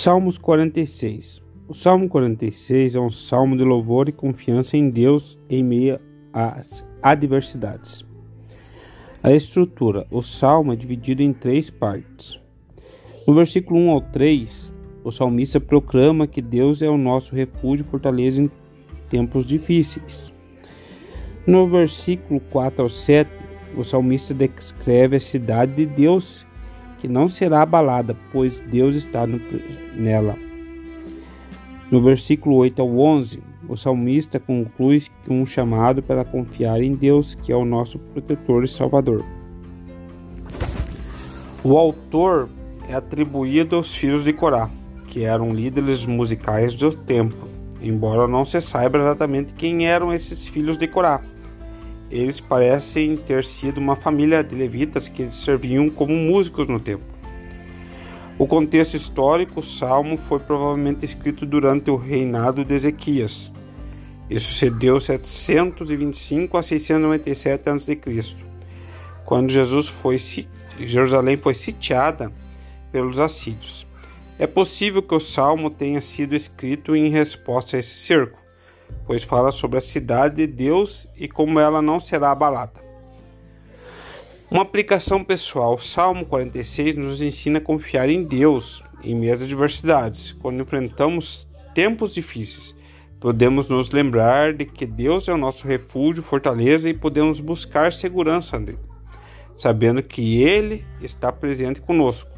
Salmos 46 O Salmo 46 é um salmo de louvor e confiança em Deus em meio às adversidades. A estrutura: o salmo é dividido em três partes. No versículo 1 ao 3, o salmista proclama que Deus é o nosso refúgio e fortaleza em tempos difíceis. No versículo 4 ao 7, o salmista descreve a cidade de Deus que não será abalada, pois Deus está no, nela. No versículo 8 ao 11, o salmista conclui com um chamado para confiar em Deus, que é o nosso protetor e salvador. O autor é atribuído aos filhos de Corá, que eram líderes musicais do templo, embora não se saiba exatamente quem eram esses filhos de Corá. Eles parecem ter sido uma família de levitas que serviam como músicos no templo. O contexto histórico, o salmo foi provavelmente escrito durante o reinado de Ezequias. Isso sucedeu 725 a 697 a.C., quando Jesus foi, Jerusalém foi sitiada pelos assírios. É possível que o salmo tenha sido escrito em resposta a esse cerco pois fala sobre a cidade de Deus e como ela não será abalada. Uma aplicação pessoal, Salmo 46 nos ensina a confiar em Deus em meio às adversidades. Quando enfrentamos tempos difíceis, podemos nos lembrar de que Deus é o nosso refúgio, fortaleza e podemos buscar segurança nele, sabendo que Ele está presente conosco.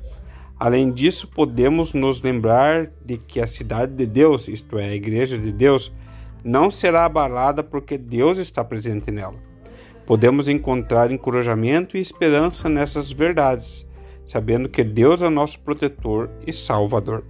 Além disso, podemos nos lembrar de que a cidade de Deus, isto é, a Igreja de Deus, não será abalada porque Deus está presente nela. Podemos encontrar encorajamento e esperança nessas verdades, sabendo que Deus é nosso protetor e salvador.